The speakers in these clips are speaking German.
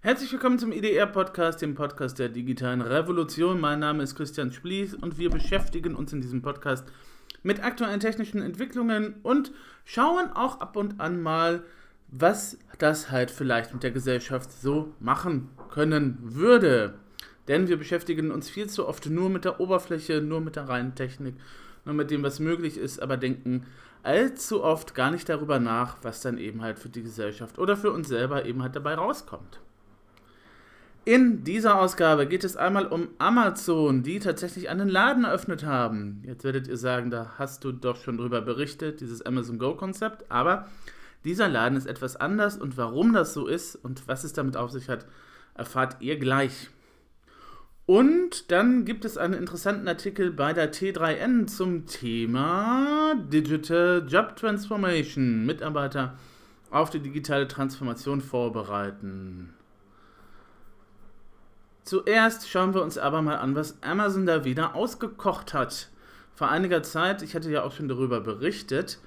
Herzlich willkommen zum IDR-Podcast, dem Podcast der digitalen Revolution. Mein Name ist Christian Splies und wir beschäftigen uns in diesem Podcast mit aktuellen technischen Entwicklungen und schauen auch ab und an mal, was das halt vielleicht mit der Gesellschaft so machen können würde. Denn wir beschäftigen uns viel zu oft nur mit der Oberfläche, nur mit der reinen Technik, nur mit dem, was möglich ist, aber denken allzu oft gar nicht darüber nach, was dann eben halt für die Gesellschaft oder für uns selber eben halt dabei rauskommt. In dieser Ausgabe geht es einmal um Amazon, die tatsächlich einen Laden eröffnet haben. Jetzt werdet ihr sagen, da hast du doch schon drüber berichtet, dieses Amazon Go-Konzept. Aber dieser Laden ist etwas anders und warum das so ist und was es damit auf sich hat, erfahrt ihr gleich. Und dann gibt es einen interessanten Artikel bei der T3N zum Thema Digital Job Transformation. Mitarbeiter auf die digitale Transformation vorbereiten. Zuerst schauen wir uns aber mal an, was Amazon da wieder ausgekocht hat. Vor einiger Zeit, ich hatte ja auch schon darüber berichtet,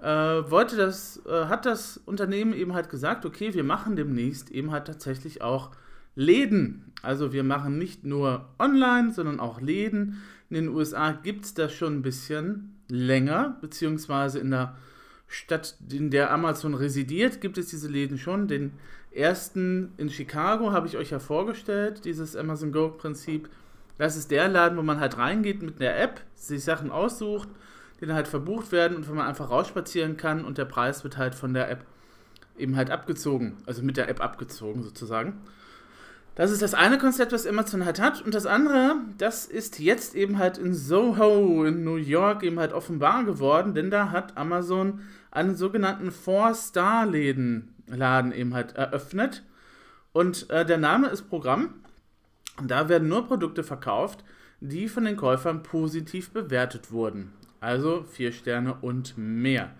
äh, wollte das, äh, hat das Unternehmen eben halt gesagt, okay, wir machen demnächst eben halt tatsächlich auch Läden. Also wir machen nicht nur online, sondern auch Läden. In den USA gibt es das schon ein bisschen länger, beziehungsweise in der Stadt, in der Amazon residiert, gibt es diese Läden schon. Den ersten in Chicago habe ich euch ja vorgestellt, dieses Amazon Go-Prinzip. Das ist der Laden, wo man halt reingeht mit der App, sich Sachen aussucht, die dann halt verbucht werden und wo man einfach rausspazieren kann und der Preis wird halt von der App eben halt abgezogen, also mit der App abgezogen sozusagen. Das ist das eine Konzept, was Amazon halt hat. Und das andere, das ist jetzt eben halt in Soho in New York eben halt offenbar geworden, denn da hat Amazon einen sogenannten Four-Star-Läden Laden eben halt eröffnet. Und äh, der Name ist Programm. Da werden nur Produkte verkauft, die von den Käufern positiv bewertet wurden. Also vier Sterne und mehr.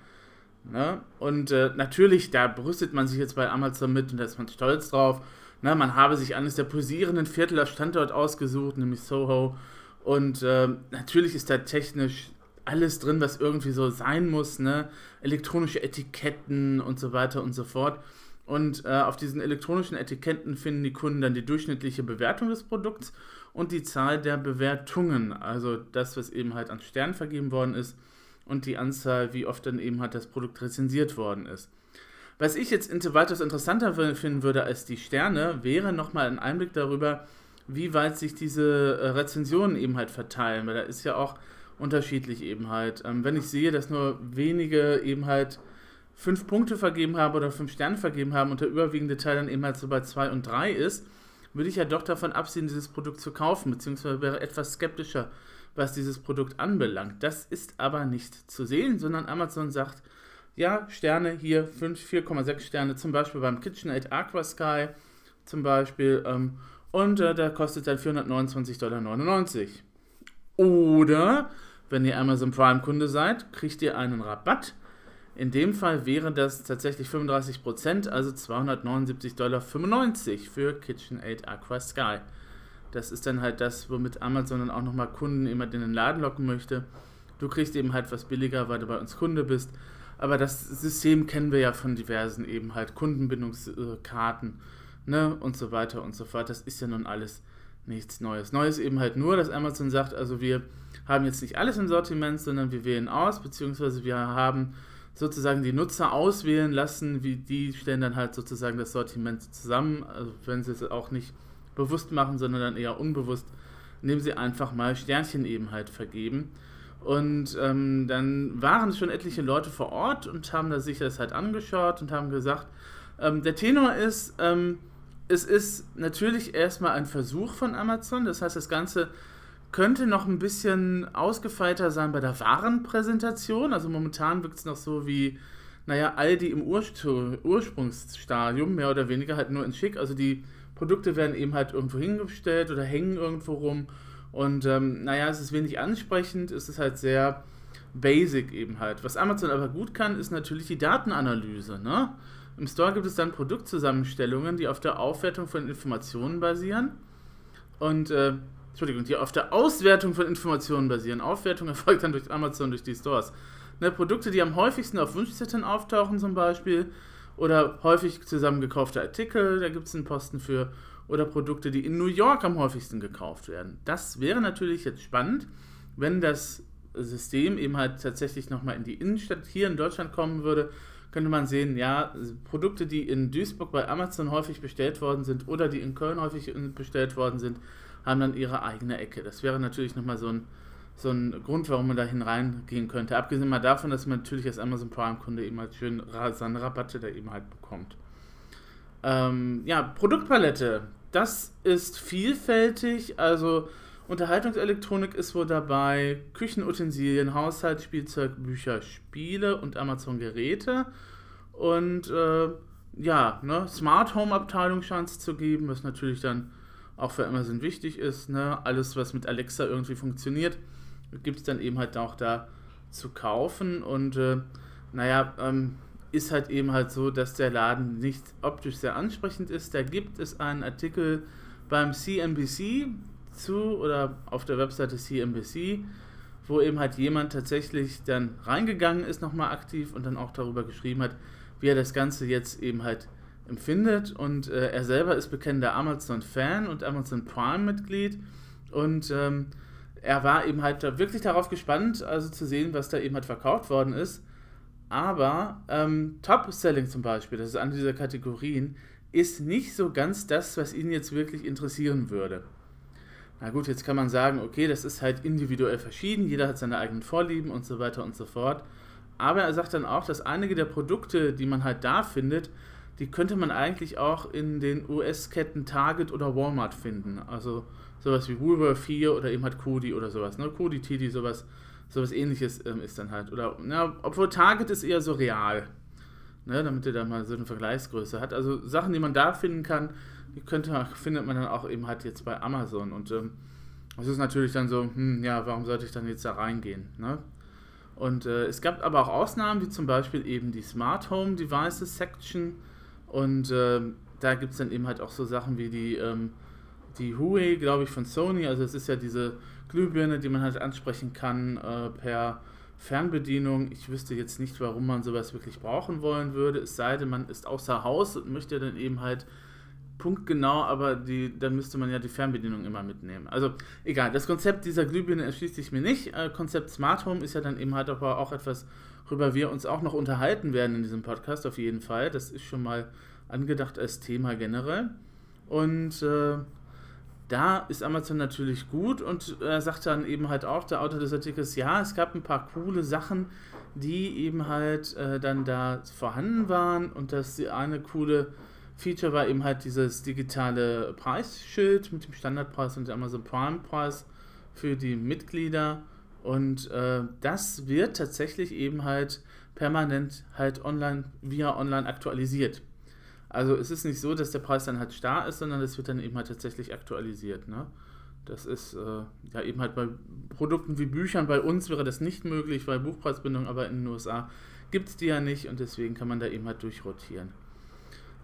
Ne? Und äh, natürlich, da brüstet man sich jetzt bei Amazon mit und da ist man stolz drauf. Ne? Man habe sich eines der posierenden Viertel als Standort ausgesucht, nämlich Soho. Und äh, natürlich ist da technisch alles drin, was irgendwie so sein muss, ne? Elektronische Etiketten und so weiter und so fort. Und äh, auf diesen elektronischen Etiketten finden die Kunden dann die durchschnittliche Bewertung des Produkts und die Zahl der Bewertungen, also das, was eben halt an Sternen vergeben worden ist und die Anzahl, wie oft dann eben halt das Produkt rezensiert worden ist. Was ich jetzt weitaus interessanter finden würde als die Sterne, wäre nochmal ein Einblick darüber, wie weit sich diese äh, Rezensionen eben halt verteilen, weil da ist ja auch unterschiedlich eben halt. Ähm, wenn ich sehe, dass nur wenige eben halt fünf Punkte vergeben haben oder fünf Sterne vergeben haben und der überwiegende Teil dann eben halt so bei zwei und drei ist, würde ich ja doch davon absehen, dieses Produkt zu kaufen, beziehungsweise wäre etwas skeptischer, was dieses Produkt anbelangt. Das ist aber nicht zu sehen, sondern Amazon sagt, ja, Sterne hier 4,6 Sterne, zum Beispiel beim KitchenAid Aqua Sky zum Beispiel, ähm, und äh, der kostet dann 429,99 Dollar. Oder wenn ihr Amazon Prime Kunde seid, kriegt ihr einen Rabatt. In dem Fall wäre das tatsächlich 35%, also 279,95 Dollar für KitchenAid Aqua Sky. Das ist dann halt das, womit Amazon dann auch nochmal Kunden immer in den Laden locken möchte. Du kriegst eben halt was billiger, weil du bei uns Kunde bist. Aber das System kennen wir ja von diversen eben halt Kundenbindungskarten ne, und so weiter und so fort. Das ist ja nun alles nichts Neues. Neues eben halt nur, dass Amazon sagt, also wir haben jetzt nicht alles im Sortiment, sondern wir wählen aus, beziehungsweise wir haben sozusagen die Nutzer auswählen lassen, wie die stellen dann halt sozusagen das Sortiment zusammen, also wenn sie es auch nicht bewusst machen, sondern dann eher unbewusst, indem sie einfach mal Sternchen eben halt vergeben. Und ähm, dann waren schon etliche Leute vor Ort und haben da sich das halt angeschaut und haben gesagt, ähm, der Tenor ist, ähm, es ist natürlich erstmal ein Versuch von Amazon, das heißt, das Ganze könnte noch ein bisschen ausgefeilter sein bei der Warenpräsentation. Also momentan wirkt es noch so wie, naja, Aldi im Urspr Ursprungsstadium, mehr oder weniger halt nur in schick. Also die Produkte werden eben halt irgendwo hingestellt oder hängen irgendwo rum. Und ähm, naja, es ist wenig ansprechend, es ist halt sehr basic eben halt. Was Amazon aber gut kann, ist natürlich die Datenanalyse. Ne? Im Store gibt es dann Produktzusammenstellungen, die auf der Aufwertung von Informationen basieren. Und äh, Entschuldigung, die auf der Auswertung von Informationen basieren. Aufwertung erfolgt dann durch Amazon, durch die Stores. Ne, Produkte, die am häufigsten auf Wunschzetteln auftauchen zum Beispiel Oder häufig zusammengekaufte Artikel, da gibt es einen Posten für. Oder Produkte, die in New York am häufigsten gekauft werden. Das wäre natürlich jetzt spannend, wenn das System eben halt tatsächlich nochmal in die Innenstadt hier in Deutschland kommen würde, könnte man sehen, ja, Produkte, die in Duisburg bei Amazon häufig bestellt worden sind oder die in Köln häufig bestellt worden sind, haben dann ihre eigene Ecke. Das wäre natürlich nochmal so ein, so ein Grund, warum man da hineingehen könnte. Abgesehen mal davon, dass man natürlich als Amazon Prime-Kunde eben halt schön seine Rabatte da eben halt bekommt. Ähm, ja, Produktpalette. Das ist vielfältig, also Unterhaltungselektronik ist wohl dabei, Küchenutensilien, Haushaltsspielzeug, Bücher, Spiele und Amazon-Geräte. Und äh, ja, ne, Smart Home Abteilung scheint es zu geben, was natürlich dann auch für Amazon wichtig ist. Ne? Alles, was mit Alexa irgendwie funktioniert, gibt es dann eben halt auch da zu kaufen. Und äh, naja, ähm, ist halt eben halt so, dass der Laden nicht optisch sehr ansprechend ist. Da gibt es einen Artikel beim CNBC, zu oder auf der Webseite CNBC, wo eben halt jemand tatsächlich dann reingegangen ist, nochmal aktiv und dann auch darüber geschrieben hat, wie er das Ganze jetzt eben halt empfindet. Und äh, er selber ist bekennender Amazon-Fan und Amazon Prime-Mitglied. Und ähm, er war eben halt wirklich darauf gespannt, also zu sehen, was da eben halt verkauft worden ist. Aber ähm, Top-Selling zum Beispiel, das ist eine dieser Kategorien, ist nicht so ganz das, was ihn jetzt wirklich interessieren würde. Na gut, jetzt kann man sagen, okay, das ist halt individuell verschieden, jeder hat seine eigenen Vorlieben und so weiter und so fort. Aber er sagt dann auch, dass einige der Produkte, die man halt da findet, die könnte man eigentlich auch in den US-Ketten Target oder Walmart finden. Also sowas wie Woolworth 4 oder eben halt Kodi oder sowas. Ne? Kodi, Tidi, sowas, sowas ähnliches ähm, ist dann halt. Oder, na, obwohl Target ist eher so real. Ne? Damit ihr da mal so eine Vergleichsgröße hat. Also Sachen, die man da finden kann, die könnte, findet man dann auch eben halt jetzt bei Amazon. Und ähm, es ist natürlich dann so, hm, ja, warum sollte ich dann jetzt da reingehen? Ne? Und äh, es gab aber auch Ausnahmen, wie zum Beispiel eben die Smart Home Devices Section. Und äh, da gibt es dann eben halt auch so Sachen wie die, ähm, die Huawei, glaube ich, von Sony. Also es ist ja diese Glühbirne, die man halt ansprechen kann äh, per Fernbedienung. Ich wüsste jetzt nicht, warum man sowas wirklich brauchen wollen würde. Es sei denn, man ist außer Haus und möchte dann eben halt punktgenau, aber die, dann müsste man ja die Fernbedienung immer mitnehmen. Also egal, das Konzept dieser Glühbirne erschließt sich mir nicht. Äh, Konzept Smart Home ist ja dann eben halt aber auch etwas, worüber wir uns auch noch unterhalten werden in diesem Podcast, auf jeden Fall. Das ist schon mal angedacht als Thema generell. Und äh, da ist Amazon natürlich gut und er sagt dann eben halt auch, der Autor des Artikels, ja, es gab ein paar coole Sachen, die eben halt äh, dann da vorhanden waren und dass die eine coole Feature war eben halt dieses digitale Preisschild mit dem Standardpreis und dem Amazon Prime Preis für die Mitglieder. Und äh, das wird tatsächlich eben halt permanent halt online, via online aktualisiert. Also es ist nicht so, dass der Preis dann halt starr ist, sondern es wird dann eben halt tatsächlich aktualisiert. Ne? Das ist äh, ja eben halt bei Produkten wie Büchern, bei uns wäre das nicht möglich, weil Buchpreisbindung, aber in den USA gibt es die ja nicht und deswegen kann man da eben halt durchrotieren.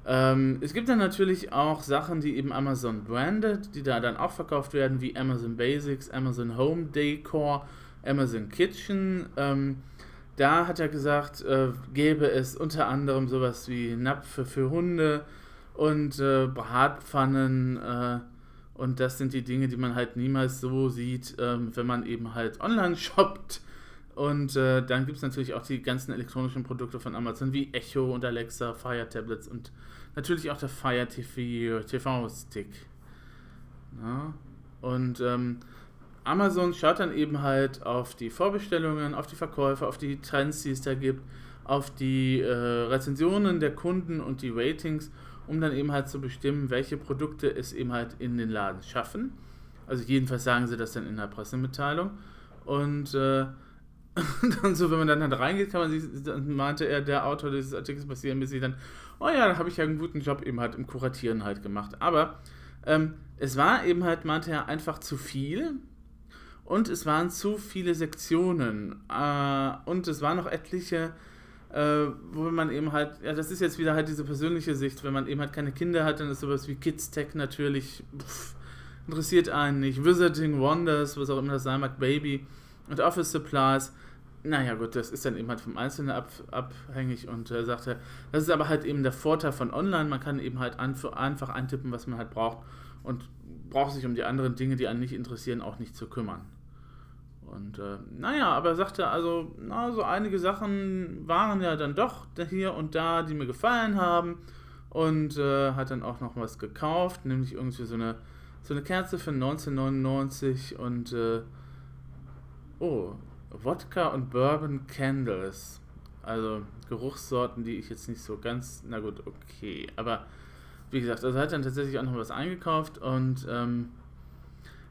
Ähm, es gibt dann natürlich auch Sachen, die eben Amazon branded, die da dann auch verkauft werden, wie Amazon Basics, Amazon Home Decor, Amazon Kitchen. Ähm, da hat er gesagt, äh, gäbe es unter anderem sowas wie Napfe für Hunde und äh, Bratpfannen. Äh, und das sind die Dinge, die man halt niemals so sieht, ähm, wenn man eben halt online shoppt. Und äh, dann gibt es natürlich auch die ganzen elektronischen Produkte von Amazon wie Echo und Alexa, Fire Tablets und natürlich auch der Fire TV, TV-Stick. Ja. Und ähm, Amazon schaut dann eben halt auf die Vorbestellungen, auf die Verkäufe, auf die Trends, die es da gibt, auf die äh, Rezensionen der Kunden und die Ratings, um dann eben halt zu bestimmen, welche Produkte es eben halt in den Laden schaffen. Also jedenfalls sagen sie das dann in der Pressemitteilung. Und äh, dann so, wenn man dann, dann reingeht, kann man sich, dann meinte er, der Autor dieses Artikels bei CNBC dann, oh ja, da habe ich ja einen guten Job eben halt im Kuratieren halt gemacht. Aber ähm, es war eben halt, meinte er, einfach zu viel und es waren zu viele Sektionen äh, und es waren noch etliche, äh, wo man eben halt, ja, das ist jetzt wieder halt diese persönliche Sicht, wenn man eben halt keine Kinder hat, dann ist sowas wie Kids Tech natürlich, pff, interessiert einen nicht. Visiting Wonders, was auch immer das sein mag, Baby und Office Supplies naja, gut, das ist dann eben halt vom Einzelnen ab, abhängig und er äh, sagte, das ist aber halt eben der Vorteil von online. Man kann eben halt einfach eintippen, was man halt braucht und braucht sich um die anderen Dinge, die einen nicht interessieren, auch nicht zu kümmern. Und äh, naja, aber er sagte, also, na, so einige Sachen waren ja dann doch hier und da, die mir gefallen haben. Und äh, hat dann auch noch was gekauft, nämlich irgendwie so eine, so eine Kerze für 1999 und äh, oh, Wodka und Bourbon Candles. Also Geruchssorten, die ich jetzt nicht so ganz, na gut, okay. Aber wie gesagt, also hat dann tatsächlich auch noch was eingekauft und ähm,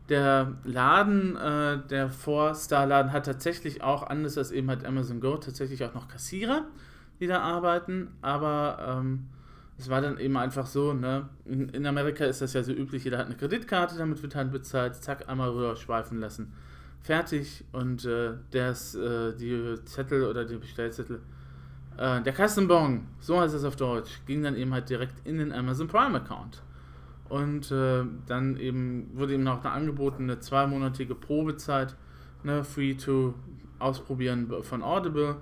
der Laden, äh, der Four-Star-Laden hat tatsächlich auch, anders als eben halt Amazon Go, tatsächlich auch noch Kassierer, die da arbeiten, aber ähm, es war dann eben einfach so, ne, in, in, Amerika ist das ja so üblich, jeder hat eine Kreditkarte, damit wird halt bezahlt, zack, einmal rüber schweifen lassen, fertig. Und äh, das, äh, die Zettel oder die Bestellzettel, äh, der Kassenbon, so heißt es auf Deutsch, ging dann eben halt direkt in den Amazon Prime Account. Und äh, dann eben wurde ihm noch angeboten, eine zweimonatige Probezeit, ne, free to ausprobieren von Audible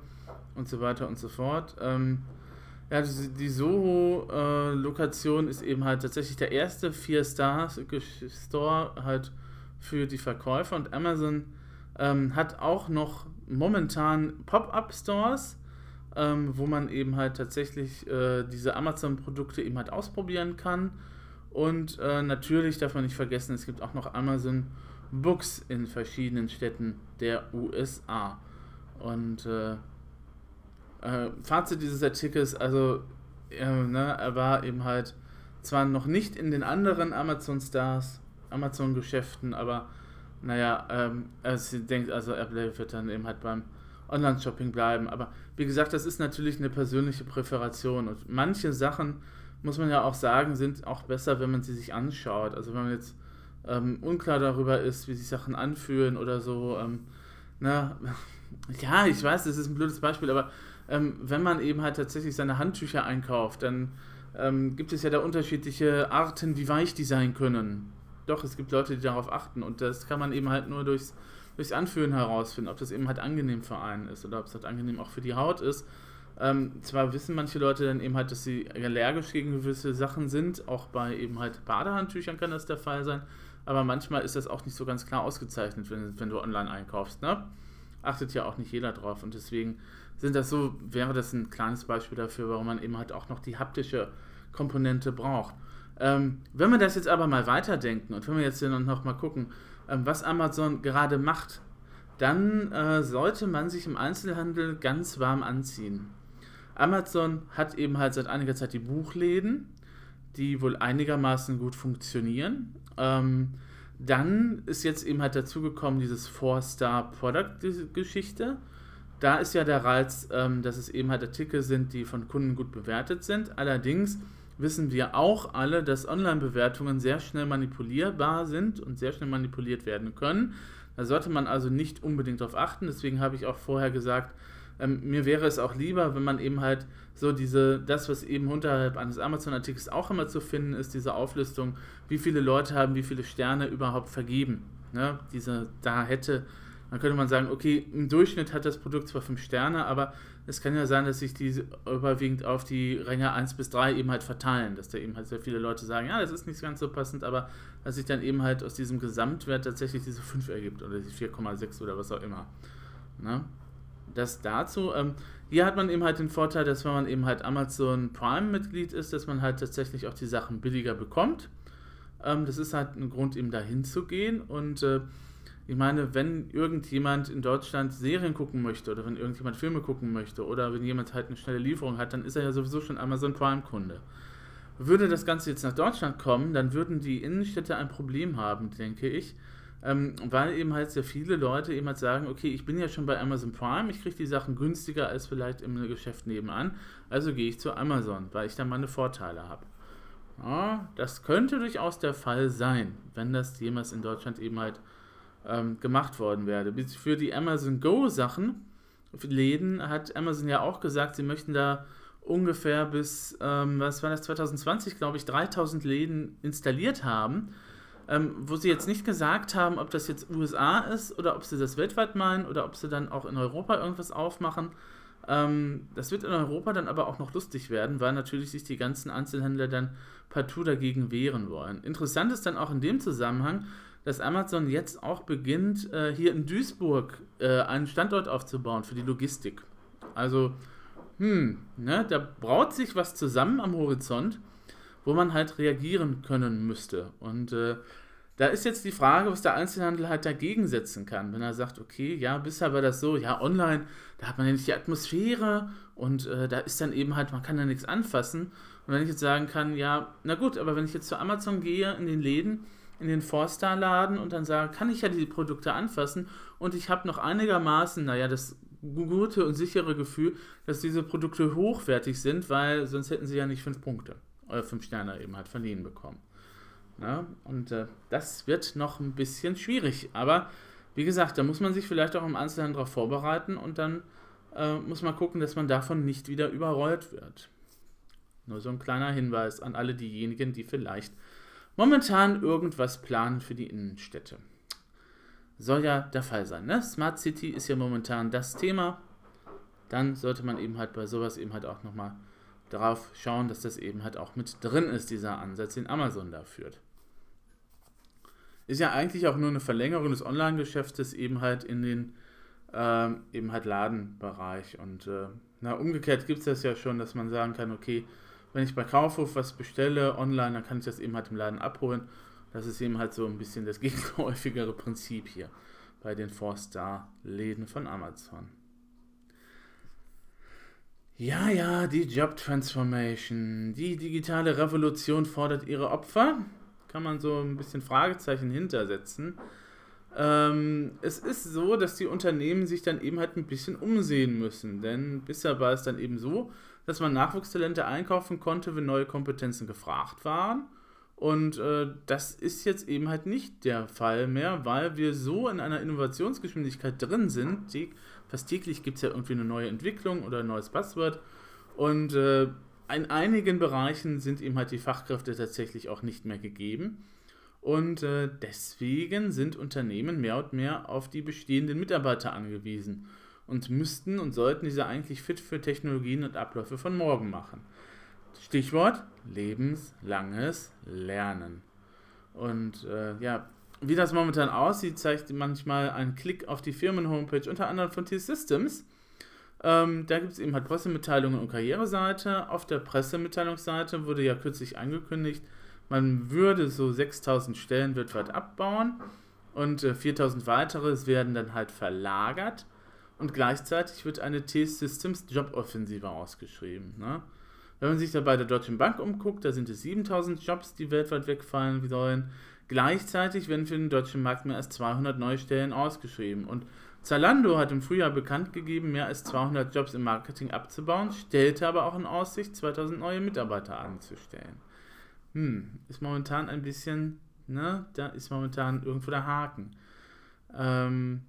und so weiter und so fort. Ähm, ja, die, Soho-Lokation äh, ist eben halt tatsächlich der erste 4-Star-Store halt für die Verkäufer und Amazon ähm, hat auch noch momentan Pop-Up-Stores, ähm, wo man eben halt tatsächlich äh, diese Amazon-Produkte eben halt ausprobieren kann und äh, natürlich darf man nicht vergessen, es gibt auch noch Amazon Books in verschiedenen Städten der USA. Und äh, äh, Fazit dieses Artikels, also äh, ne, er war eben halt zwar noch nicht in den anderen Amazon Stars, Amazon Geschäften, aber naja, ähm, er denkt, also Apple wird dann eben halt beim Online-Shopping bleiben. Aber wie gesagt, das ist natürlich eine persönliche Präferation und manche Sachen muss man ja auch sagen, sind auch besser, wenn man sie sich anschaut. Also wenn man jetzt ähm, unklar darüber ist, wie sich Sachen anfühlen oder so. Ähm, na, ja, ich weiß, das ist ein blödes Beispiel, aber ähm, wenn man eben halt tatsächlich seine Handtücher einkauft, dann ähm, gibt es ja da unterschiedliche Arten, wie weich die sein können. Doch, es gibt Leute, die darauf achten und das kann man eben halt nur durchs, durchs Anfühlen herausfinden, ob das eben halt angenehm für einen ist oder ob es halt angenehm auch für die Haut ist. Ähm, zwar wissen manche Leute dann eben halt, dass sie allergisch gegen gewisse Sachen sind, auch bei eben halt Badehandtüchern kann das der Fall sein, aber manchmal ist das auch nicht so ganz klar ausgezeichnet, wenn, wenn du online einkaufst. Ne? Achtet ja auch nicht jeder drauf und deswegen sind das so, wäre das ein kleines Beispiel dafür, warum man eben halt auch noch die haptische Komponente braucht. Ähm, wenn wir das jetzt aber mal weiterdenken und wenn wir jetzt hier noch mal gucken, ähm, was Amazon gerade macht, dann äh, sollte man sich im Einzelhandel ganz warm anziehen. Amazon hat eben halt seit einiger Zeit die Buchläden, die wohl einigermaßen gut funktionieren. Ähm, dann ist jetzt eben halt dazugekommen dieses Four-Star-Product-Geschichte. Da ist ja der Reiz, ähm, dass es eben halt Artikel sind, die von Kunden gut bewertet sind. Allerdings wissen wir auch alle, dass Online-Bewertungen sehr schnell manipulierbar sind und sehr schnell manipuliert werden können. Da sollte man also nicht unbedingt darauf achten. Deswegen habe ich auch vorher gesagt, ähm, mir wäre es auch lieber, wenn man eben halt so diese, das, was eben unterhalb eines Amazon-Artikels auch immer zu finden ist, diese Auflistung, wie viele Leute haben wie viele Sterne überhaupt vergeben. Ne? Diese, da hätte, dann könnte man sagen, okay, im Durchschnitt hat das Produkt zwar 5 Sterne, aber es kann ja sein, dass sich die überwiegend auf die Ränge 1 bis 3 eben halt verteilen, dass da eben halt sehr viele Leute sagen, ja, das ist nicht ganz so passend, aber dass sich dann eben halt aus diesem Gesamtwert tatsächlich diese 5 ergibt oder die 4,6 oder was auch immer. Ne? Das dazu. Ähm, hier hat man eben halt den Vorteil, dass wenn man eben halt Amazon Prime-Mitglied ist, dass man halt tatsächlich auch die Sachen billiger bekommt. Ähm, das ist halt ein Grund, eben dahin zu gehen. Und äh, ich meine, wenn irgendjemand in Deutschland Serien gucken möchte oder wenn irgendjemand Filme gucken möchte oder wenn jemand halt eine schnelle Lieferung hat, dann ist er ja sowieso schon Amazon Prime-Kunde. Würde das Ganze jetzt nach Deutschland kommen, dann würden die Innenstädte ein Problem haben, denke ich ähm, weil eben halt sehr viele Leute eben halt sagen, okay, ich bin ja schon bei Amazon Prime, ich kriege die Sachen günstiger als vielleicht im Geschäft nebenan, also gehe ich zu Amazon, weil ich da meine Vorteile habe. Ja, das könnte durchaus der Fall sein, wenn das jemals in Deutschland eben halt ähm, gemacht worden wäre. Für die Amazon Go Sachen, Läden, hat Amazon ja auch gesagt, sie möchten da ungefähr bis, ähm, was war das, 2020, glaube ich, 3000 Läden installiert haben. Ähm, wo sie jetzt nicht gesagt haben, ob das jetzt USA ist oder ob sie das weltweit meinen oder ob sie dann auch in Europa irgendwas aufmachen. Ähm, das wird in Europa dann aber auch noch lustig werden, weil natürlich sich die ganzen Einzelhändler dann partout dagegen wehren wollen. Interessant ist dann auch in dem Zusammenhang, dass Amazon jetzt auch beginnt, äh, hier in Duisburg äh, einen Standort aufzubauen für die Logistik. Also, hm, ne, da braut sich was zusammen am Horizont, wo man halt reagieren können müsste. Und äh, da ist jetzt die Frage, was der Einzelhandel halt dagegen setzen kann. Wenn er sagt, okay, ja, bisher war das so, ja, online, da hat man ja nicht die Atmosphäre und äh, da ist dann eben halt, man kann da nichts anfassen. Und wenn ich jetzt sagen kann, ja, na gut, aber wenn ich jetzt zu Amazon gehe, in den Läden, in den Four-Star-Laden und dann sage, kann ich ja die Produkte anfassen und ich habe noch einigermaßen, naja, das gute und sichere Gefühl, dass diese Produkte hochwertig sind, weil sonst hätten sie ja nicht fünf Punkte oder fünf Sterne eben halt verliehen bekommen. Ja, und äh, das wird noch ein bisschen schwierig. Aber wie gesagt, da muss man sich vielleicht auch im Einzelhandel darauf vorbereiten und dann äh, muss man gucken, dass man davon nicht wieder überrollt wird. Nur so ein kleiner Hinweis an alle diejenigen, die vielleicht momentan irgendwas planen für die Innenstädte. Soll ja der Fall sein. Ne? Smart City ist ja momentan das Thema. Dann sollte man eben halt bei sowas eben halt auch nochmal darauf schauen, dass das eben halt auch mit drin ist, dieser Ansatz, den Amazon da führt. Ist ja eigentlich auch nur eine Verlängerung des Online-Geschäftes eben halt in den ähm, eben halt Ladenbereich. Und äh, na, umgekehrt gibt es das ja schon, dass man sagen kann, okay, wenn ich bei Kaufhof was bestelle online, dann kann ich das eben halt im Laden abholen. Das ist eben halt so ein bisschen das gegenläufigere Prinzip hier bei den Four-Star-Läden von Amazon. Ja, ja, die Job Transformation, die digitale Revolution fordert ihre Opfer. Kann man so ein bisschen Fragezeichen hintersetzen. Ähm, es ist so, dass die Unternehmen sich dann eben halt ein bisschen umsehen müssen. Denn bisher war es dann eben so, dass man Nachwuchstalente einkaufen konnte, wenn neue Kompetenzen gefragt waren. Und äh, das ist jetzt eben halt nicht der Fall mehr, weil wir so in einer Innovationsgeschwindigkeit drin sind, die Fast täglich gibt es ja irgendwie eine neue Entwicklung oder ein neues Passwort. Und äh, in einigen Bereichen sind eben halt die Fachkräfte tatsächlich auch nicht mehr gegeben. Und äh, deswegen sind Unternehmen mehr und mehr auf die bestehenden Mitarbeiter angewiesen und müssten und sollten diese eigentlich fit für Technologien und Abläufe von morgen machen. Stichwort lebenslanges Lernen. Und äh, ja, wie das momentan aussieht, zeigt manchmal ein Klick auf die Firmen-Homepage, unter anderem von T-Systems. Ähm, da gibt es eben halt Pressemitteilungen und Karriereseite. Auf der Pressemitteilungsseite wurde ja kürzlich angekündigt, man würde so 6000 Stellen weltweit abbauen und äh, 4000 weitere werden dann halt verlagert. Und gleichzeitig wird eine T-Systems Joboffensive ausgeschrieben. Ne? Wenn man sich da bei der Deutschen Bank umguckt, da sind es 7000 Jobs, die weltweit wegfallen sollen. Gleichzeitig werden für den deutschen Markt mehr als 200 neue Stellen ausgeschrieben. Und Zalando hat im Frühjahr bekannt gegeben, mehr als 200 Jobs im Marketing abzubauen, stellte aber auch in Aussicht, 2000 neue Mitarbeiter anzustellen. Hm, ist momentan ein bisschen, ne, da ist momentan irgendwo der Haken. Ähm,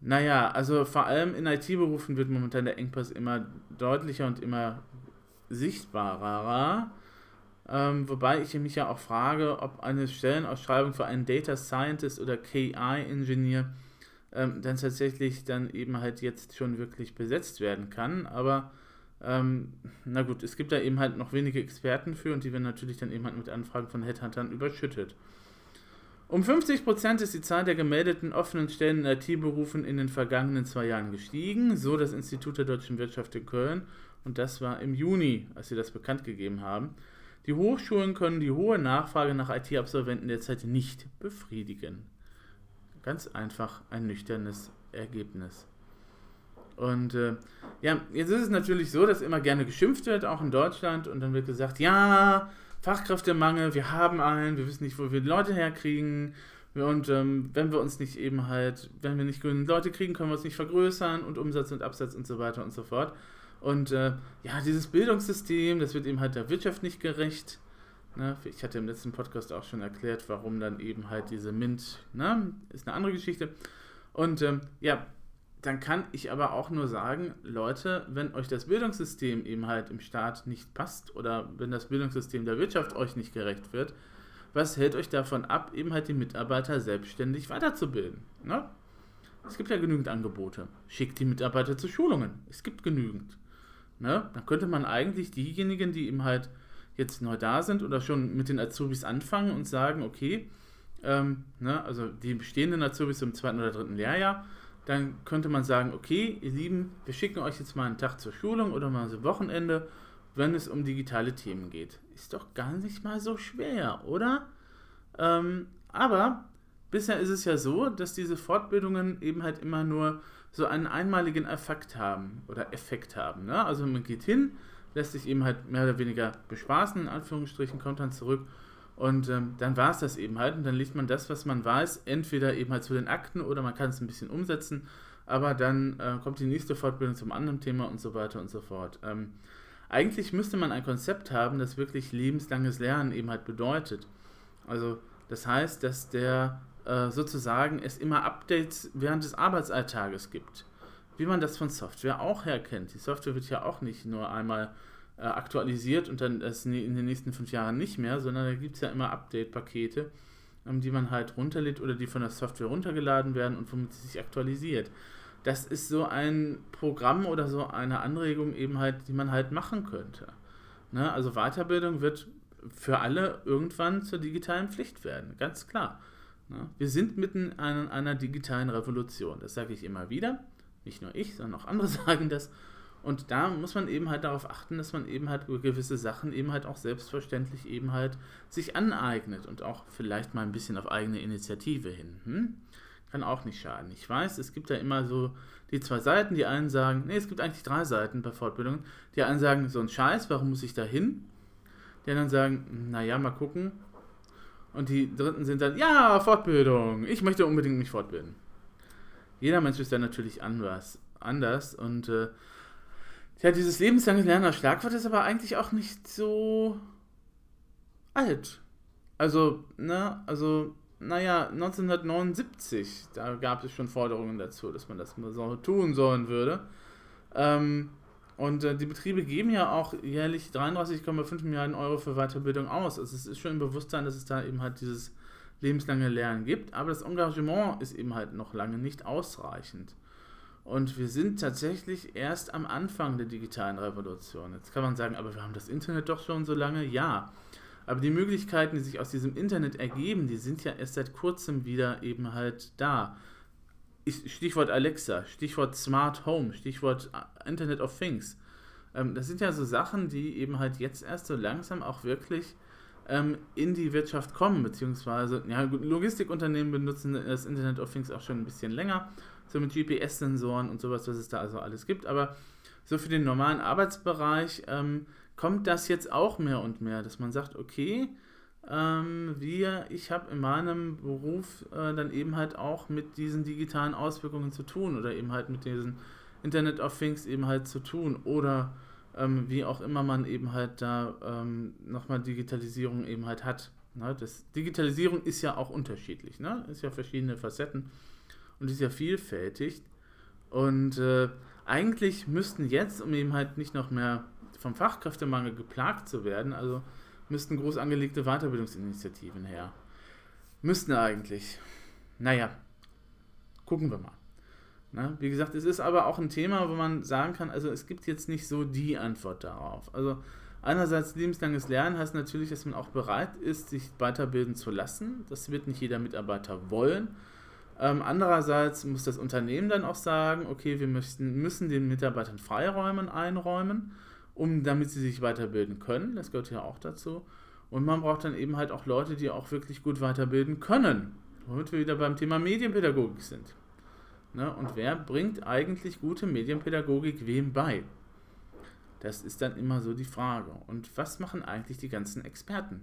naja, also vor allem in IT-Berufen wird momentan der Engpass immer deutlicher und immer sichtbarer. Ähm, wobei ich mich ja auch frage, ob eine Stellenausschreibung für einen Data Scientist oder KI-Ingenieur ähm, dann tatsächlich dann eben halt jetzt schon wirklich besetzt werden kann. Aber ähm, na gut, es gibt da eben halt noch wenige Experten für und die werden natürlich dann eben halt mit Anfragen von Headhuntern überschüttet. Um 50% ist die Zahl der gemeldeten offenen Stellen in IT-Berufen in den vergangenen zwei Jahren gestiegen, so das Institut der deutschen Wirtschaft in Köln. Und das war im Juni, als sie das bekannt gegeben haben. Die Hochschulen können die hohe Nachfrage nach IT-Absolventen derzeit nicht befriedigen. Ganz einfach ein nüchternes Ergebnis. Und äh, ja, jetzt ist es natürlich so, dass immer gerne geschimpft wird, auch in Deutschland, und dann wird gesagt, ja, Fachkräftemangel, wir haben einen, wir wissen nicht, wo wir die Leute herkriegen. Und ähm, wenn wir uns nicht eben halt, wenn wir nicht genügend Leute kriegen, können wir uns nicht vergrößern und Umsatz und Absatz und so weiter und so fort. Und äh, ja, dieses Bildungssystem, das wird eben halt der Wirtschaft nicht gerecht. Ne? Ich hatte im letzten Podcast auch schon erklärt, warum dann eben halt diese MINT, ne? ist eine andere Geschichte. Und ähm, ja, dann kann ich aber auch nur sagen, Leute, wenn euch das Bildungssystem eben halt im Staat nicht passt oder wenn das Bildungssystem der Wirtschaft euch nicht gerecht wird, was hält euch davon ab, eben halt die Mitarbeiter selbstständig weiterzubilden? Ne? Es gibt ja genügend Angebote. Schickt die Mitarbeiter zu Schulungen. Es gibt genügend. Ne? Dann könnte man eigentlich diejenigen, die eben halt jetzt neu da sind oder schon mit den Azubis anfangen und sagen, okay, ähm, ne, also die bestehenden Azubis im zweiten oder dritten Lehrjahr, dann könnte man sagen, okay, ihr Lieben, wir schicken euch jetzt mal einen Tag zur Schulung oder mal so Wochenende, wenn es um digitale Themen geht. Ist doch gar nicht mal so schwer, oder? Ähm, aber bisher ist es ja so, dass diese Fortbildungen eben halt immer nur so einen einmaligen Effekt haben oder Effekt haben. Ne? Also man geht hin, lässt sich eben halt mehr oder weniger bespaßen, in Anführungsstrichen, kommt dann zurück und ähm, dann war es das eben halt und dann liest man das, was man weiß, entweder eben halt zu den Akten oder man kann es ein bisschen umsetzen, aber dann äh, kommt die nächste Fortbildung zum anderen Thema und so weiter und so fort. Ähm, eigentlich müsste man ein Konzept haben, das wirklich lebenslanges Lernen eben halt bedeutet. Also das heißt, dass der äh, sozusagen es immer Updates während des Arbeitsalltages gibt. Wie man das von Software auch her kennt. Die Software wird ja auch nicht nur einmal äh, aktualisiert und dann in den nächsten fünf Jahren nicht mehr, sondern da gibt es ja immer Update-Pakete, ähm, die man halt runterlädt oder die von der Software runtergeladen werden und womit sie sich aktualisiert. Das ist so ein Programm oder so eine Anregung eben halt, die man halt machen könnte. Ne? Also Weiterbildung wird für alle irgendwann zur digitalen Pflicht werden, ganz klar. Ne? Wir sind mitten in einer digitalen Revolution, das sage ich immer wieder. Nicht nur ich, sondern auch andere sagen das. Und da muss man eben halt darauf achten, dass man eben halt gewisse Sachen eben halt auch selbstverständlich eben halt sich aneignet und auch vielleicht mal ein bisschen auf eigene Initiative hin. Hm? Kann auch nicht schaden. Ich weiß, es gibt da immer so die zwei Seiten. Die einen sagen, nee, es gibt eigentlich drei Seiten bei Fortbildungen. Die einen sagen, so ein Scheiß, warum muss ich da hin? Die anderen sagen, naja, mal gucken. Und die dritten sind dann, ja, Fortbildung, ich möchte unbedingt mich fortbilden. Jeder Mensch ist da natürlich anders. anders und äh, ja, dieses lebenslange Lernen als Schlagwort ist aber eigentlich auch nicht so alt. Also, ne, also, naja, 1979, da gab es schon Forderungen dazu, dass man das mal so tun sollen würde. Ähm, und äh, die Betriebe geben ja auch jährlich 33,5 Milliarden Euro für Weiterbildung aus. Also es ist schon im Bewusstsein, dass es da eben halt dieses lebenslange Lernen gibt, aber das Engagement ist eben halt noch lange nicht ausreichend. Und wir sind tatsächlich erst am Anfang der digitalen Revolution. Jetzt kann man sagen, aber wir haben das Internet doch schon so lange. Ja, aber die Möglichkeiten, die sich aus diesem Internet ergeben, die sind ja erst seit kurzem wieder eben halt da. Stichwort Alexa, Stichwort Smart Home, Stichwort äh, Internet of Things. Ähm, das sind ja so Sachen, die eben halt jetzt erst so langsam auch wirklich ähm, in die Wirtschaft kommen, beziehungsweise, ja, Logistikunternehmen benutzen das Internet of Things auch schon ein bisschen länger so mit GPS-Sensoren und sowas, was es da also alles gibt. Aber so für den normalen Arbeitsbereich ähm, kommt das jetzt auch mehr und mehr, dass man sagt, okay, ähm, wir, ich habe in meinem Beruf äh, dann eben halt auch mit diesen digitalen Auswirkungen zu tun oder eben halt mit diesen Internet of Things eben halt zu tun oder ähm, wie auch immer man eben halt da ähm, nochmal Digitalisierung eben halt hat. Ne? Das, Digitalisierung ist ja auch unterschiedlich, ne? ist ja verschiedene Facetten und ist ja vielfältig. Und äh, eigentlich müssten jetzt, um eben halt nicht noch mehr vom Fachkräftemangel geplagt zu werden, also müssten groß angelegte Weiterbildungsinitiativen her. Müssten eigentlich. Naja, gucken wir mal. Na, wie gesagt, es ist aber auch ein Thema, wo man sagen kann, also es gibt jetzt nicht so die Antwort darauf. Also einerseits lebenslanges Lernen heißt natürlich, dass man auch bereit ist, sich weiterbilden zu lassen. Das wird nicht jeder Mitarbeiter wollen. Ähm, andererseits muss das Unternehmen dann auch sagen, okay, wir möchten, müssen den Mitarbeitern Freiräume einräumen, um, damit sie sich weiterbilden können. Das gehört ja auch dazu. Und man braucht dann eben halt auch Leute, die auch wirklich gut weiterbilden können. Womit wir wieder beim Thema Medienpädagogik sind. Ne? Und wer bringt eigentlich gute Medienpädagogik wem bei? Das ist dann immer so die Frage. Und was machen eigentlich die ganzen Experten?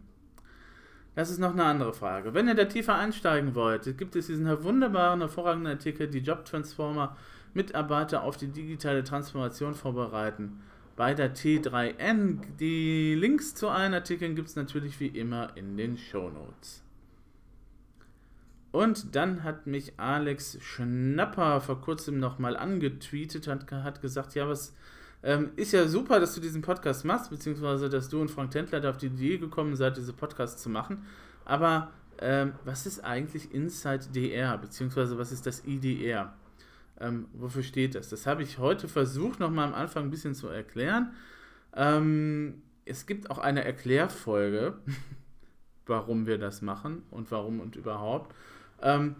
Das ist noch eine andere Frage. Wenn ihr da tiefer einsteigen wollt, gibt es diesen wunderbaren, hervorragenden Artikel, die Job Transformer Mitarbeiter auf die digitale Transformation vorbereiten. Bei der T3N. Die Links zu allen Artikeln gibt es natürlich wie immer in den Show Notes. Und dann hat mich Alex Schnapper vor kurzem nochmal angetweetet und hat gesagt, ja, was ähm, ist ja super, dass du diesen Podcast machst, beziehungsweise dass du und Frank Tendler da auf die Idee gekommen seid, diese Podcasts zu machen. Aber ähm, was ist eigentlich Inside DR, beziehungsweise was ist das IDR? Ähm, wofür steht das? Das habe ich heute versucht, nochmal am Anfang ein bisschen zu erklären. Ähm, es gibt auch eine Erklärfolge, warum wir das machen und warum und überhaupt. Ähm,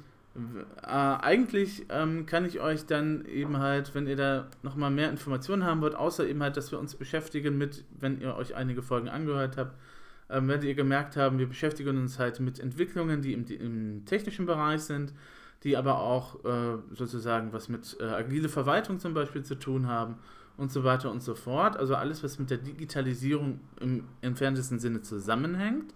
äh, eigentlich ähm, kann ich euch dann eben halt, wenn ihr da nochmal mehr Informationen haben wollt, außer eben halt, dass wir uns beschäftigen mit, wenn ihr euch einige Folgen angehört habt, ähm, werdet ihr gemerkt haben, wir beschäftigen uns halt mit Entwicklungen, die im, im technischen Bereich sind, die aber auch äh, sozusagen was mit äh, agile Verwaltung zum Beispiel zu tun haben und so weiter und so fort. Also alles, was mit der Digitalisierung im entferntesten Sinne zusammenhängt.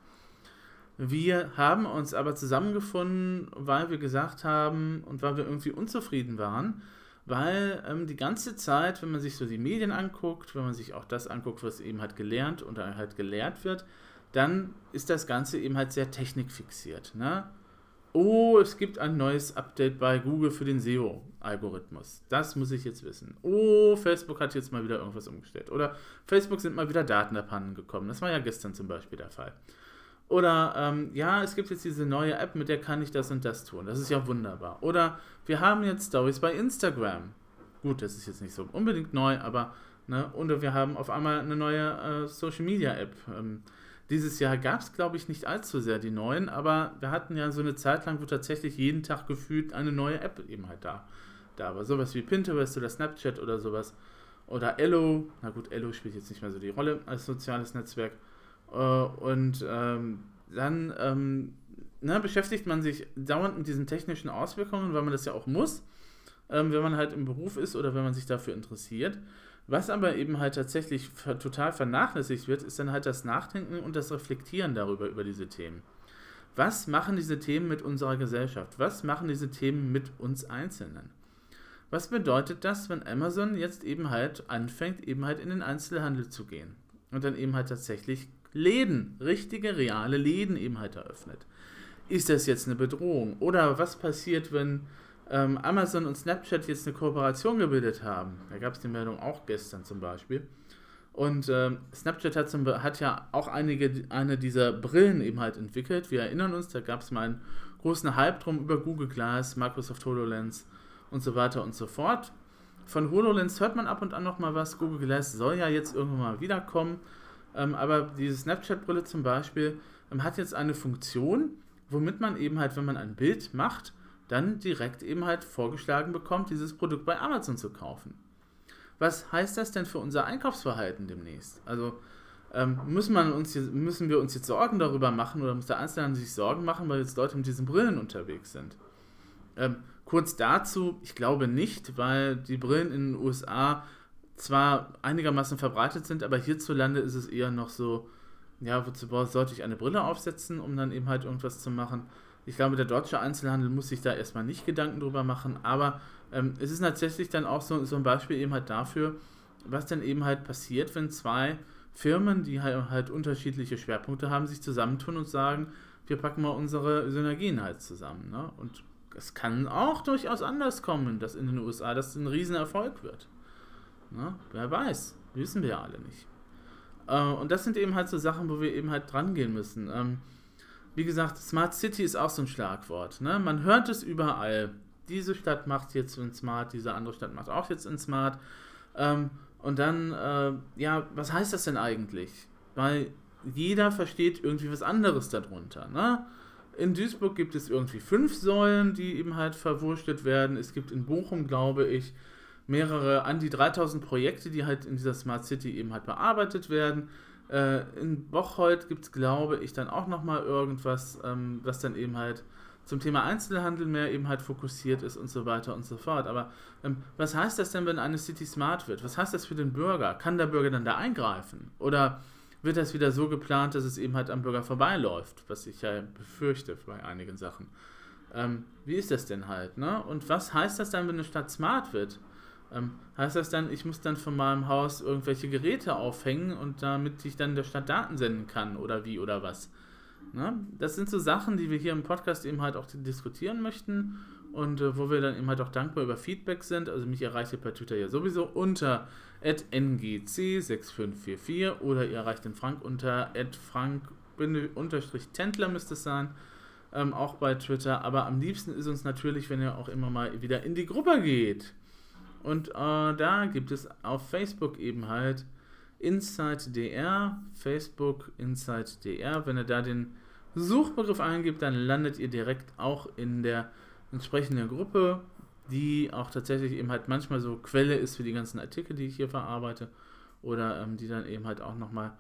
Wir haben uns aber zusammengefunden, weil wir gesagt haben und weil wir irgendwie unzufrieden waren, weil ähm, die ganze Zeit, wenn man sich so die Medien anguckt, wenn man sich auch das anguckt, was eben halt gelernt oder halt gelehrt wird, dann ist das Ganze eben halt sehr technikfixiert. Ne? Oh, es gibt ein neues Update bei Google für den SEO-Algorithmus. Das muss ich jetzt wissen. Oh, Facebook hat jetzt mal wieder irgendwas umgestellt. Oder Facebook sind mal wieder Daten abhanden gekommen. Das war ja gestern zum Beispiel der Fall. Oder ähm, ja, es gibt jetzt diese neue App, mit der kann ich das und das tun. Das ist ja wunderbar. Oder wir haben jetzt Stories bei Instagram. Gut, das ist jetzt nicht so unbedingt neu, aber ne, und wir haben auf einmal eine neue äh, Social Media App. Ähm, dieses Jahr gab es, glaube ich, nicht allzu sehr die neuen, aber wir hatten ja so eine Zeit lang, wo tatsächlich jeden Tag gefühlt eine neue App eben halt da, da war. Sowas wie Pinterest oder Snapchat oder sowas. Oder Ello. Na gut, Ello spielt jetzt nicht mehr so die Rolle als soziales Netzwerk. Äh, und ähm, dann ähm, ne, beschäftigt man sich dauernd mit diesen technischen Auswirkungen, weil man das ja auch muss, ähm, wenn man halt im Beruf ist oder wenn man sich dafür interessiert. Was aber eben halt tatsächlich total vernachlässigt wird, ist dann halt das Nachdenken und das Reflektieren darüber, über diese Themen. Was machen diese Themen mit unserer Gesellschaft? Was machen diese Themen mit uns Einzelnen? Was bedeutet das, wenn Amazon jetzt eben halt anfängt, eben halt in den Einzelhandel zu gehen und dann eben halt tatsächlich Läden, richtige, reale Läden eben halt eröffnet? Ist das jetzt eine Bedrohung? Oder was passiert, wenn ähm, Amazon und Snapchat jetzt eine Kooperation gebildet haben. Da gab es die Meldung auch gestern zum Beispiel. Und ähm, Snapchat hat, zum, hat, ja auch einige, eine dieser Brillen eben halt entwickelt. Wir erinnern uns, da gab es mal einen großen Hype drum über Google Glass, Microsoft HoloLens und so weiter und so fort. Von HoloLens hört man ab und an noch mal was. Google Glass soll ja jetzt irgendwann mal wiederkommen. Ähm, aber diese Snapchat-Brille zum Beispiel ähm, hat jetzt eine Funktion, womit man eben halt, wenn man ein Bild macht, dann direkt eben halt vorgeschlagen bekommt, dieses Produkt bei Amazon zu kaufen. Was heißt das denn für unser Einkaufsverhalten demnächst? Also ähm, müssen, man uns jetzt, müssen wir uns jetzt Sorgen darüber machen oder muss der Einzelhandel sich Sorgen machen, weil jetzt Leute mit diesen Brillen unterwegs sind? Ähm, kurz dazu, ich glaube nicht, weil die Brillen in den USA zwar einigermaßen verbreitet sind, aber hierzulande ist es eher noch so, ja, wozu sollte ich eine Brille aufsetzen, um dann eben halt irgendwas zu machen? Ich glaube, der deutsche Einzelhandel muss sich da erstmal nicht Gedanken drüber machen, aber ähm, es ist tatsächlich dann auch so, so ein Beispiel eben halt dafür, was dann eben halt passiert, wenn zwei Firmen, die halt, halt unterschiedliche Schwerpunkte haben, sich zusammentun und sagen, wir packen mal unsere Synergien halt zusammen. Ne? Und es kann auch durchaus anders kommen, dass in den USA das ein Riesenerfolg wird. Ne? Wer weiß, wissen wir ja alle nicht. Äh, und das sind eben halt so Sachen, wo wir eben halt dran gehen müssen. Ähm, wie gesagt, Smart City ist auch so ein Schlagwort. Ne? Man hört es überall. Diese Stadt macht jetzt in Smart, diese andere Stadt macht auch jetzt in Smart. Ähm, und dann, äh, ja, was heißt das denn eigentlich? Weil jeder versteht irgendwie was anderes darunter. Ne? In Duisburg gibt es irgendwie fünf Säulen, die eben halt verwurstet werden. Es gibt in Bochum, glaube ich, mehrere, an die 3000 Projekte, die halt in dieser Smart City eben halt bearbeitet werden. Äh, in Bocholt gibt es, glaube ich, dann auch nochmal irgendwas, ähm, was dann eben halt zum Thema Einzelhandel mehr eben halt fokussiert ist und so weiter und so fort. Aber ähm, was heißt das denn, wenn eine City smart wird? Was heißt das für den Bürger? Kann der Bürger dann da eingreifen? Oder wird das wieder so geplant, dass es eben halt am Bürger vorbeiläuft, was ich ja befürchte bei einigen Sachen? Ähm, wie ist das denn halt? Ne? Und was heißt das dann, wenn eine Stadt smart wird? Ähm, heißt das dann, ich muss dann von meinem Haus irgendwelche Geräte aufhängen und damit ich dann der Stadt Daten senden kann oder wie oder was? Ne? Das sind so Sachen, die wir hier im Podcast eben halt auch diskutieren möchten und äh, wo wir dann eben halt auch dankbar über Feedback sind. Also mich erreicht ihr per Twitter ja sowieso unter ngc6544 oder ihr erreicht den Frank unter frank Dirk-Tendler müsste es sein. Ähm, auch bei Twitter. Aber am liebsten ist uns natürlich, wenn ihr auch immer mal wieder in die Gruppe geht. Und äh, da gibt es auf Facebook eben halt InsideDR, Facebook InsideDR. Wenn ihr da den Suchbegriff eingibt, dann landet ihr direkt auch in der entsprechenden Gruppe, die auch tatsächlich eben halt manchmal so Quelle ist für die ganzen Artikel, die ich hier verarbeite. Oder ähm, die dann eben halt auch nochmal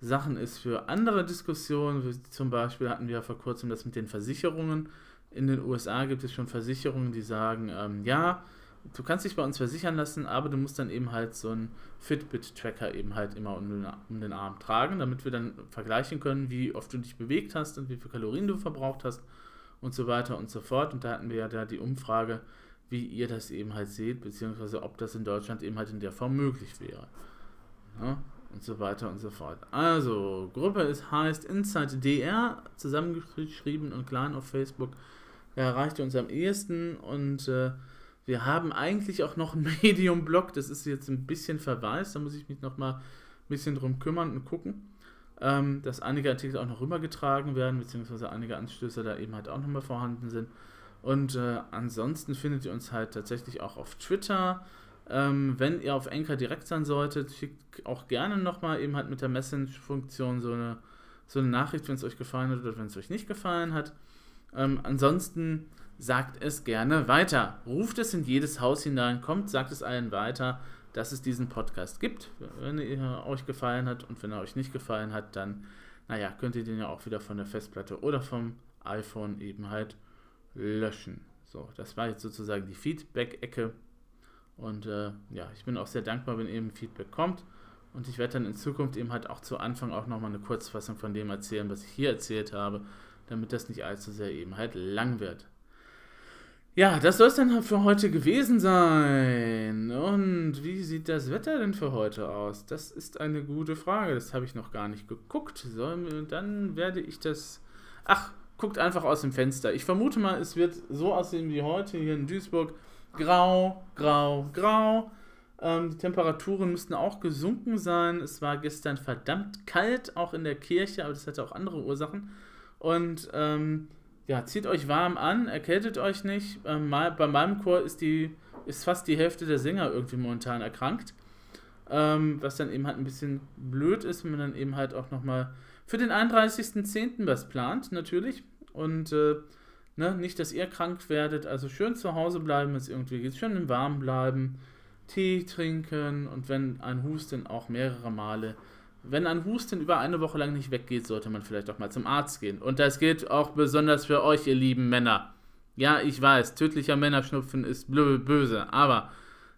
Sachen ist für andere Diskussionen. Zum Beispiel hatten wir ja vor kurzem das mit den Versicherungen. In den USA gibt es schon Versicherungen, die sagen, ähm, ja, du kannst dich bei uns versichern lassen, aber du musst dann eben halt so einen Fitbit-Tracker eben halt immer um den, um den, Arm tragen, damit wir dann vergleichen können, wie oft du dich bewegt hast und wie viele Kalorien du verbraucht hast und so weiter und so fort. Und da hatten wir ja da die Umfrage, wie ihr das eben halt seht, beziehungsweise ob das in Deutschland eben halt in der Form möglich wäre. Ja, und so weiter und so fort. Also, Gruppe ist, heißt Inside DR, zusammengeschrieben und klein auf Facebook. Er erreicht uns am ehesten und äh, wir haben eigentlich auch noch einen Medium-Blog, das ist jetzt ein bisschen verwaist, da muss ich mich noch mal ein bisschen drum kümmern und gucken, ähm, dass einige Artikel auch noch rübergetragen werden, beziehungsweise einige Anstöße da eben halt auch noch mal vorhanden sind. Und äh, ansonsten findet ihr uns halt tatsächlich auch auf Twitter. Ähm, wenn ihr auf Anchor direkt sein solltet, schickt auch gerne nochmal eben halt mit der Message-Funktion so eine, so eine Nachricht, wenn es euch gefallen hat oder wenn es euch nicht gefallen hat. Ähm, ansonsten sagt es gerne weiter. Ruft es in jedes Haus hinein, kommt, sagt es allen weiter, dass es diesen Podcast gibt. Wenn er euch gefallen hat und wenn er euch nicht gefallen hat, dann, naja, könnt ihr den ja auch wieder von der Festplatte oder vom iPhone eben halt löschen. So, das war jetzt sozusagen die Feedback-Ecke. Und äh, ja, ich bin auch sehr dankbar, wenn eben Feedback kommt. Und ich werde dann in Zukunft eben halt auch zu Anfang auch nochmal eine Kurzfassung von dem erzählen, was ich hier erzählt habe, damit das nicht allzu sehr eben halt lang wird. Ja, das soll es dann für heute gewesen sein. Und wie sieht das Wetter denn für heute aus? Das ist eine gute Frage. Das habe ich noch gar nicht geguckt. So, dann werde ich das. Ach, guckt einfach aus dem Fenster. Ich vermute mal, es wird so aussehen wie heute hier in Duisburg. Grau, grau, grau. Ähm, die Temperaturen müssten auch gesunken sein. Es war gestern verdammt kalt, auch in der Kirche, aber das hatte auch andere Ursachen. Und ähm, ja, zieht euch warm an, erkältet euch nicht. Ähm, bei meinem Chor ist, die, ist fast die Hälfte der Sänger irgendwie momentan erkrankt. Ähm, was dann eben halt ein bisschen blöd ist, wenn man dann eben halt auch nochmal für den 31.10. was plant, natürlich. Und äh, ne, nicht, dass ihr krank werdet. Also schön zu Hause bleiben, es irgendwie geht. Schön im Warmen bleiben, Tee trinken und wenn ein Husten auch mehrere Male wenn ein Husten über eine Woche lang nicht weggeht, sollte man vielleicht auch mal zum Arzt gehen. Und das gilt auch besonders für euch, ihr lieben Männer. Ja, ich weiß, tödlicher Männerschnupfen ist böse, aber,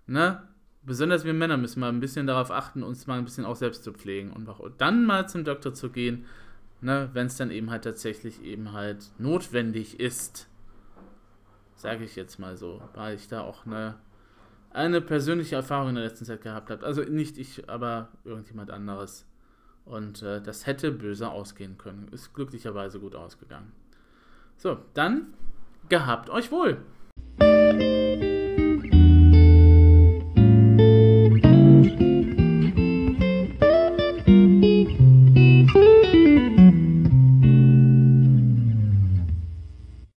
ne, besonders wir Männer müssen mal ein bisschen darauf achten, uns mal ein bisschen auch selbst zu pflegen und auch dann mal zum Doktor zu gehen, ne, wenn es dann eben halt tatsächlich eben halt notwendig ist. Sage ich jetzt mal so, weil ich da auch eine, eine persönliche Erfahrung in der letzten Zeit gehabt habe. Also nicht ich, aber irgendjemand anderes. Und äh, das hätte böse ausgehen können. Ist glücklicherweise gut ausgegangen. So, dann gehabt euch wohl.